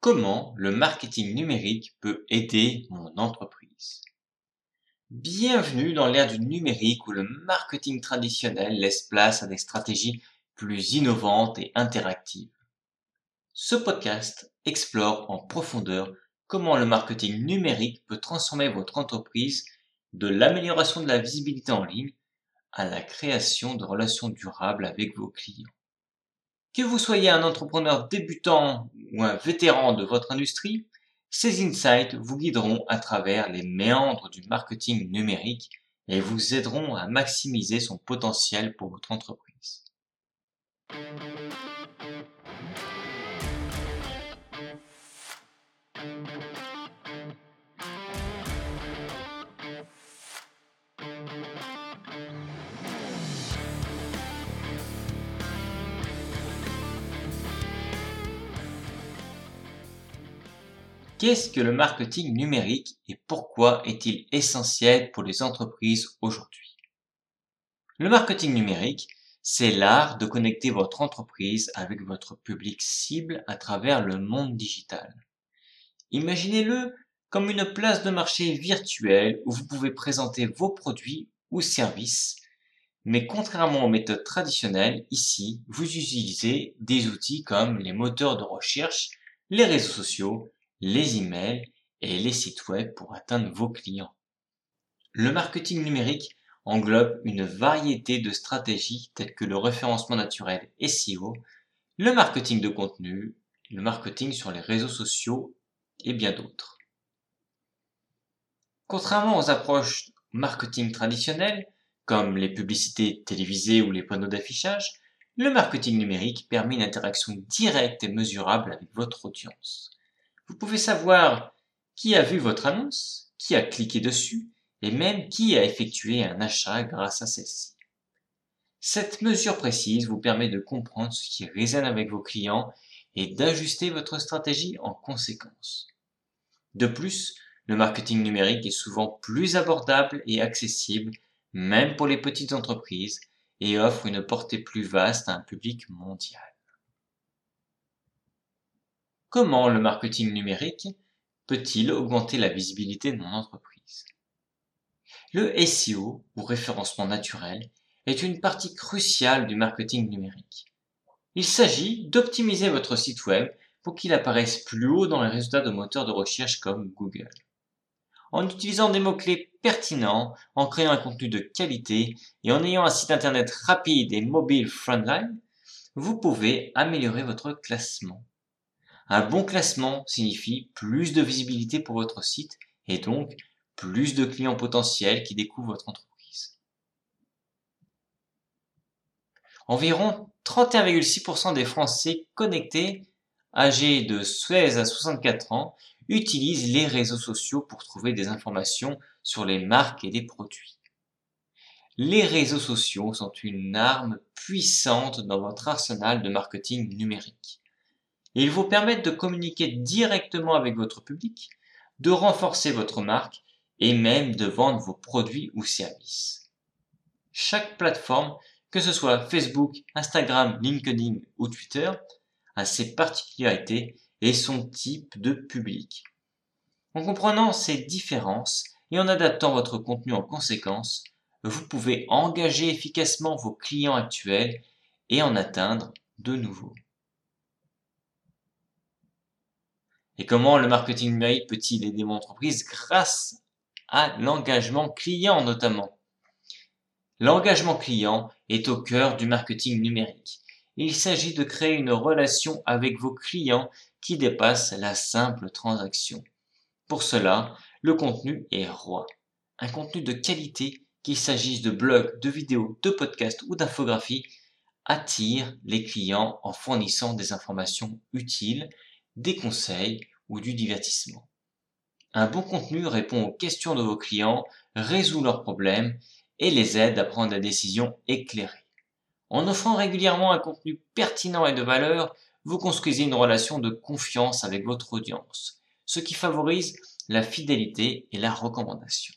Comment le marketing numérique peut aider mon entreprise Bienvenue dans l'ère du numérique où le marketing traditionnel laisse place à des stratégies plus innovantes et interactives. Ce podcast explore en profondeur comment le marketing numérique peut transformer votre entreprise de l'amélioration de la visibilité en ligne à la création de relations durables avec vos clients. Que vous soyez un entrepreneur débutant ou un vétéran de votre industrie, ces insights vous guideront à travers les méandres du marketing numérique et vous aideront à maximiser son potentiel pour votre entreprise. Qu'est-ce que le marketing numérique et pourquoi est-il essentiel pour les entreprises aujourd'hui? Le marketing numérique, c'est l'art de connecter votre entreprise avec votre public cible à travers le monde digital. Imaginez-le comme une place de marché virtuelle où vous pouvez présenter vos produits ou services, mais contrairement aux méthodes traditionnelles, ici, vous utilisez des outils comme les moteurs de recherche, les réseaux sociaux, les emails et les sites web pour atteindre vos clients. Le marketing numérique englobe une variété de stratégies telles que le référencement naturel SEO, le marketing de contenu, le marketing sur les réseaux sociaux et bien d'autres. Contrairement aux approches marketing traditionnelles, comme les publicités télévisées ou les panneaux d'affichage, le marketing numérique permet une interaction directe et mesurable avec votre audience. Vous pouvez savoir qui a vu votre annonce, qui a cliqué dessus et même qui a effectué un achat grâce à celle-ci. Cette mesure précise vous permet de comprendre ce qui résonne avec vos clients et d'ajuster votre stratégie en conséquence. De plus, le marketing numérique est souvent plus abordable et accessible même pour les petites entreprises et offre une portée plus vaste à un public mondial. Comment le marketing numérique peut-il augmenter la visibilité de mon entreprise? Le SEO, ou référencement naturel, est une partie cruciale du marketing numérique. Il s'agit d'optimiser votre site web pour qu'il apparaisse plus haut dans les résultats de moteurs de recherche comme Google. En utilisant des mots-clés pertinents, en créant un contenu de qualité et en ayant un site internet rapide et mobile friendly, vous pouvez améliorer votre classement. Un bon classement signifie plus de visibilité pour votre site et donc plus de clients potentiels qui découvrent votre entreprise. Environ 31,6% des Français connectés âgés de 16 à 64 ans utilisent les réseaux sociaux pour trouver des informations sur les marques et les produits. Les réseaux sociaux sont une arme puissante dans votre arsenal de marketing numérique. Ils vous permettent de communiquer directement avec votre public, de renforcer votre marque et même de vendre vos produits ou services. Chaque plateforme, que ce soit Facebook, Instagram, LinkedIn ou Twitter, a ses particularités et son type de public. En comprenant ces différences et en adaptant votre contenu en conséquence, vous pouvez engager efficacement vos clients actuels et en atteindre de nouveaux. Et comment le marketing numérique peut-il aider mon entreprise grâce à l'engagement client notamment? L'engagement client est au cœur du marketing numérique. Il s'agit de créer une relation avec vos clients qui dépasse la simple transaction. Pour cela, le contenu est roi. Un contenu de qualité, qu'il s'agisse de blogs, de vidéos, de podcasts ou d'infographies, attire les clients en fournissant des informations utiles des conseils ou du divertissement. Un bon contenu répond aux questions de vos clients, résout leurs problèmes et les aide à prendre des décisions éclairées. En offrant régulièrement un contenu pertinent et de valeur, vous construisez une relation de confiance avec votre audience, ce qui favorise la fidélité et la recommandation.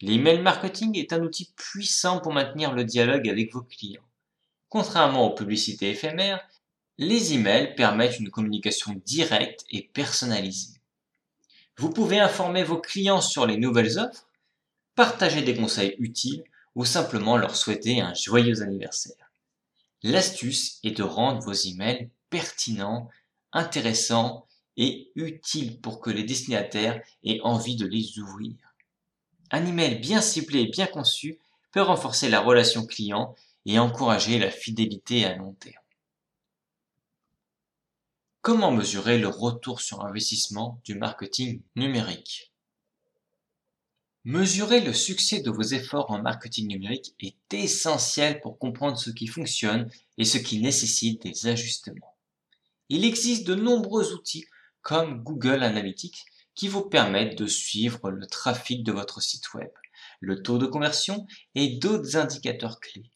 L'email marketing est un outil puissant pour maintenir le dialogue avec vos clients. Contrairement aux publicités éphémères, Les emails permettent une communication directe et personnalisée. Vous pouvez informer vos clients sur les nouvelles offres, partager des conseils utiles ou simplement leur souhaiter un joyeux anniversaire. L'astuce est de rendre vos emails pertinents, intéressants et utiles pour que les destinataires aient envie de les ouvrir. Un email bien ciblé et bien conçu peut renforcer la relation client et encourager la fidélité à long terme. Comment mesurer le retour sur investissement du marketing numérique? Mesurer le succès de vos efforts en marketing numérique est essentiel pour comprendre ce qui fonctionne et ce qui nécessite des ajustements. Il existe de nombreux outils comme Google Analytics qui vous permettent de suivre le trafic de votre site web, le taux de conversion et d'autres indicateurs clés.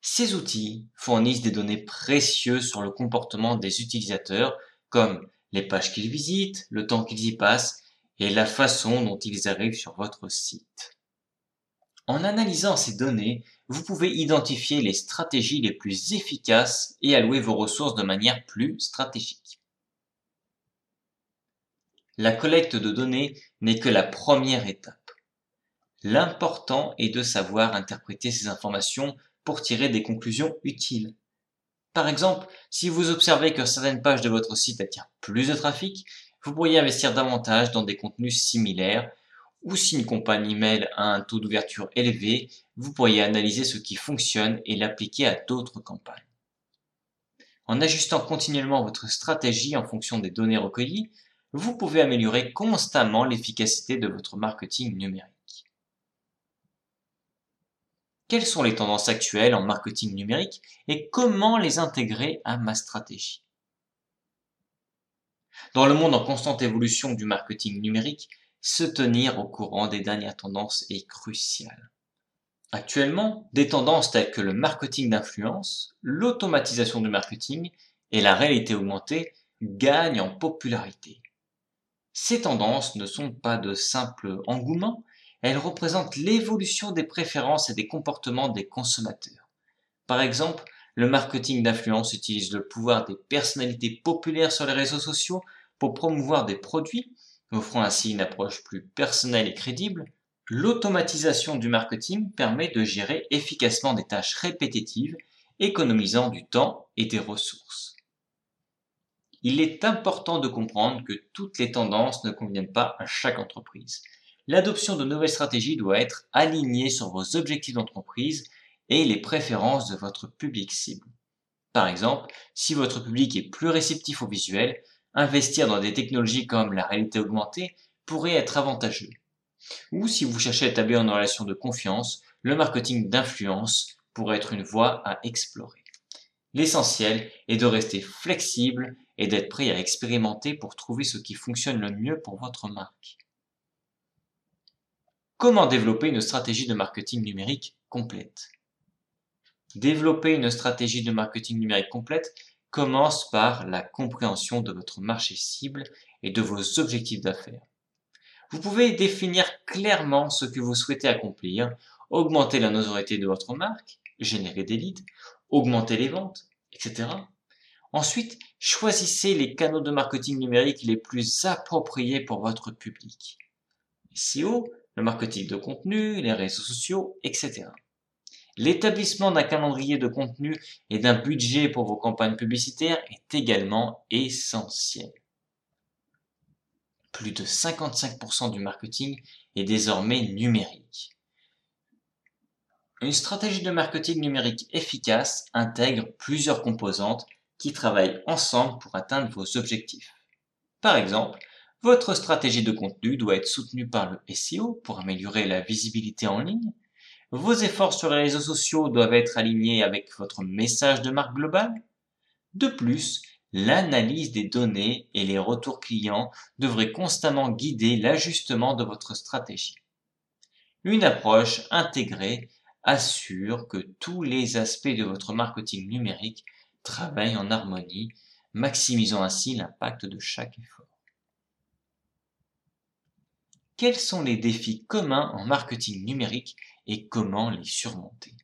Ces outils fournissent des données précieuses sur le comportement des utilisateurs, comme les pages qu'ils visitent, le temps qu'ils y passent et la façon dont ils arrivent sur votre site. En analysant ces données, vous pouvez identifier les stratégies les plus efficaces et allouer vos ressources de manière plus stratégique. La collecte de données n'est que la première étape. L'important est de savoir interpréter ces informations pour tirer des conclusions utiles. Par exemple, si vous observez que certaines pages de votre site attirent plus de trafic, vous pourriez investir davantage dans des contenus similaires ou si une campagne email a un taux d'ouverture élevé, vous pourriez analyser ce qui fonctionne et l'appliquer à d'autres campagnes. En ajustant continuellement votre stratégie en fonction des données recueillies, vous pouvez améliorer constamment l'efficacité de votre marketing numérique. Quelles sont les tendances actuelles en marketing numérique et comment les intégrer à ma stratégie? Dans le monde en constante évolution du marketing numérique, se tenir au courant des dernières tendances est crucial. Actuellement, des tendances telles que le marketing d'influence, l'automatisation du marketing et la réalité augmentée gagnent en popularité. Ces tendances ne sont pas de simples engouements, elle représente l'évolution des préférences et des comportements des consommateurs. Par exemple, le marketing d'influence utilise le pouvoir des personnalités populaires sur les réseaux sociaux pour promouvoir des produits, offrant ainsi une approche plus personnelle et crédible. L'automatisation du marketing permet de gérer efficacement des tâches répétitives, économisant du temps et des ressources. Il est important de comprendre que toutes les tendances ne conviennent pas à chaque entreprise. L'adoption de nouvelles stratégies doit être alignée sur vos objectifs d'entreprise et les préférences de votre public cible. Par exemple, si votre public est plus réceptif au visuel, investir dans des technologies comme la réalité augmentée pourrait être avantageux. Ou si vous cherchez à établir une relation de confiance, le marketing d'influence pourrait être une voie à explorer. L'essentiel est de rester flexible et d'être prêt à expérimenter pour trouver ce qui fonctionne le mieux pour votre marque. Comment développer une stratégie de marketing numérique complète? Développer une stratégie de marketing numérique complète commence par la compréhension de votre marché cible et de vos objectifs d'affaires. Vous pouvez définir clairement ce que vous souhaitez accomplir, augmenter la notoriété de votre marque, générer des leads, augmenter les ventes, etc. Ensuite, choisissez les canaux de marketing numérique les plus appropriés pour votre public. SEO, le marketing de contenu, les réseaux sociaux, etc. L'établissement d'un calendrier de contenu et d'un budget pour vos campagnes publicitaires est également essentiel. Plus de 55% du marketing est désormais numérique. Une stratégie de marketing numérique efficace intègre plusieurs composantes qui travaillent ensemble pour atteindre vos objectifs. Par exemple, votre stratégie de contenu doit être soutenue par le SEO pour améliorer la visibilité en ligne. Vos efforts sur les réseaux sociaux doivent être alignés avec votre message de marque globale. De plus, l'analyse des données et les retours clients devraient constamment guider l'ajustement de votre stratégie. Une approche intégrée assure que tous les aspects de votre marketing numérique travaillent en harmonie, maximisant ainsi l'impact de chaque effort. Quels sont les défis communs en marketing numérique et comment les surmonter?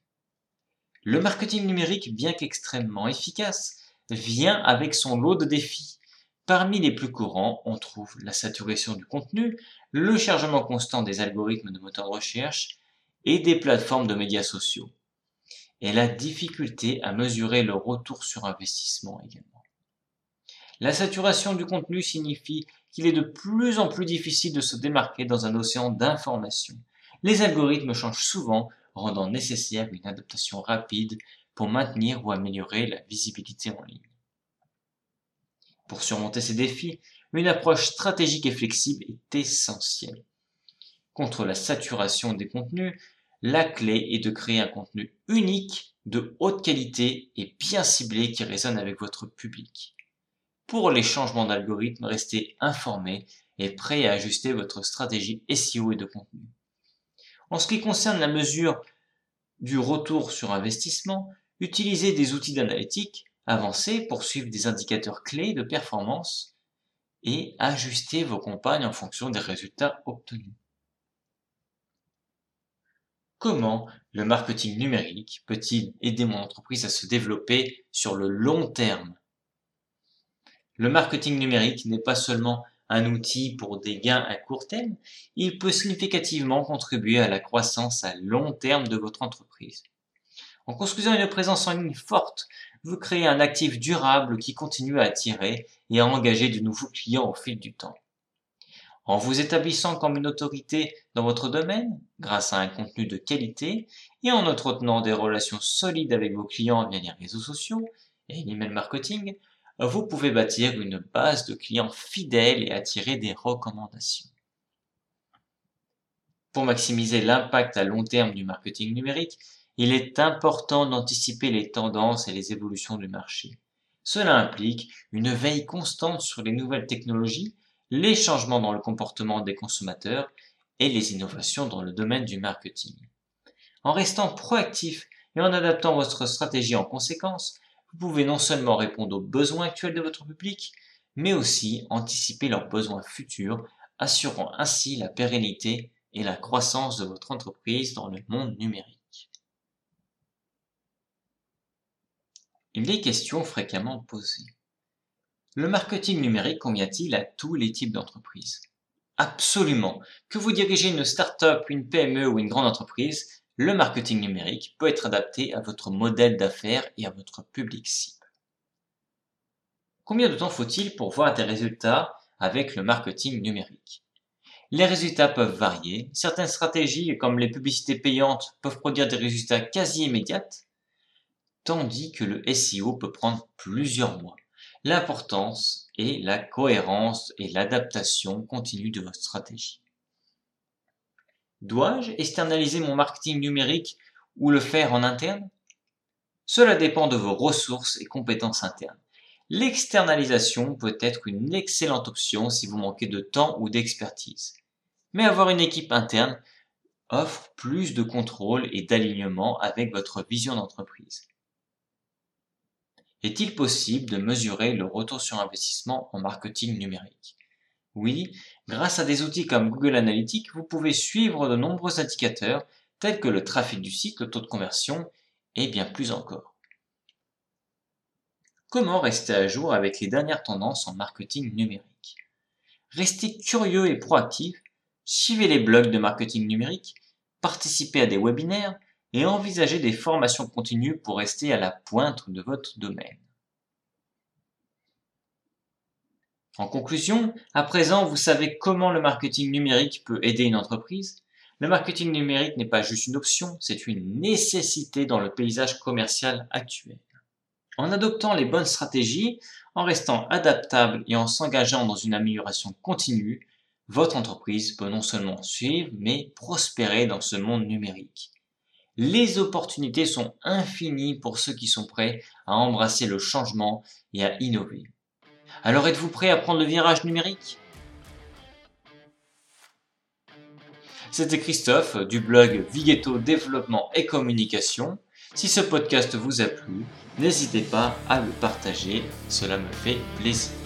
Le marketing numérique, bien qu'extrêmement efficace, vient avec son lot de défis. Parmi les plus courants, on trouve la saturation du contenu, le chargement constant des algorithmes de moteurs de recherche et des plateformes de médias sociaux. Et la difficulté à mesurer le retour sur investissement également. La saturation du contenu signifie qu'il est de plus en plus difficile de se démarquer dans un océan d'informations. Les algorithmes changent souvent, rendant nécessaire une adaptation rapide pour maintenir ou améliorer la visibilité en ligne. Pour surmonter ces défis, une approche stratégique et flexible est essentielle. Contre la saturation des contenus, la clé est de créer un contenu unique, de haute qualité et bien ciblé qui résonne avec votre public. Pour les changements d'algorithme, restez informé et prêt à ajuster votre stratégie SEO et de contenu. En ce qui concerne la mesure du retour sur investissement, utilisez des outils d'analytique avancés pour suivre des indicateurs clés de performance et ajuster vos campagnes en fonction des résultats obtenus. Comment le marketing numérique peut-il aider mon entreprise à se développer sur le long terme? Le marketing numérique n'est pas seulement un outil pour des gains à court terme, il peut significativement contribuer à la croissance à long terme de votre entreprise. En construisant une présence en ligne forte, vous créez un actif durable qui continue à attirer et à engager de nouveaux clients au fil du temps. En vous établissant comme une autorité dans votre domaine, grâce à un contenu de qualité, et en entretenant des relations solides avec vos clients via les réseaux sociaux et l'email marketing, vous pouvez bâtir une base de clients fidèles et attirer des recommandations. Pour maximiser l'impact à long terme du marketing numérique, il est important d'anticiper les tendances et les évolutions du marché. Cela implique une veille constante sur les nouvelles technologies, les changements dans le comportement des consommateurs et les innovations dans le domaine du marketing. En restant proactif et en adaptant votre stratégie en conséquence, vous pouvez non seulement répondre aux besoins actuels de votre public, mais aussi anticiper leurs besoins futurs, assurant ainsi la pérennité et la croissance de votre entreprise dans le monde numérique. Il est question fréquemment posée. Le marketing numérique convient-il à tous les types d'entreprises? Absolument. Que vous dirigez une start-up, une PME ou une grande entreprise, le marketing numérique peut être adapté à votre modèle d'affaires et à votre public cible. Combien de temps faut-il pour voir des résultats avec le marketing numérique? Les résultats peuvent varier. Certaines stratégies, comme les publicités payantes, peuvent produire des résultats quasi immédiats, tandis que le SEO peut prendre plusieurs mois. L'importance est la cohérence et l'adaptation continue de votre stratégie. Dois-je externaliser mon marketing numérique ou le faire en interne? Cela dépend de vos ressources et compétences internes. L'externalisation peut être une excellente option si vous manquez de temps ou d'expertise. Mais avoir une équipe interne offre plus de contrôle et d'alignement avec votre vision d'entreprise. Est-il possible de mesurer le retour sur investissement en marketing numérique? Oui, grâce à des outils comme Google Analytics, vous pouvez suivre de nombreux indicateurs tels que le trafic du site, le taux de conversion et bien plus encore. Comment rester à jour avec les dernières tendances en marketing numérique? Restez curieux et proactif, suivez les blogs de marketing numérique, participez à des webinaires et envisagez des formations continues pour rester à la pointe de votre domaine. En conclusion, à présent, vous savez comment le marketing numérique peut aider une entreprise. Le marketing numérique n'est pas juste une option, c'est une nécessité dans le paysage commercial actuel. En adoptant les bonnes stratégies, en restant adaptable et en s'engageant dans une amélioration continue, votre entreprise peut non seulement suivre, mais prospérer dans ce monde numérique. Les opportunités sont infinies pour ceux qui sont prêts à embrasser le changement et à innover. Alors êtes-vous prêt à prendre le virage numérique? C'était Christophe du blog Vigetto Développement et Communication. Si ce podcast vous a plu, n'hésitez pas à le partager, cela me fait plaisir.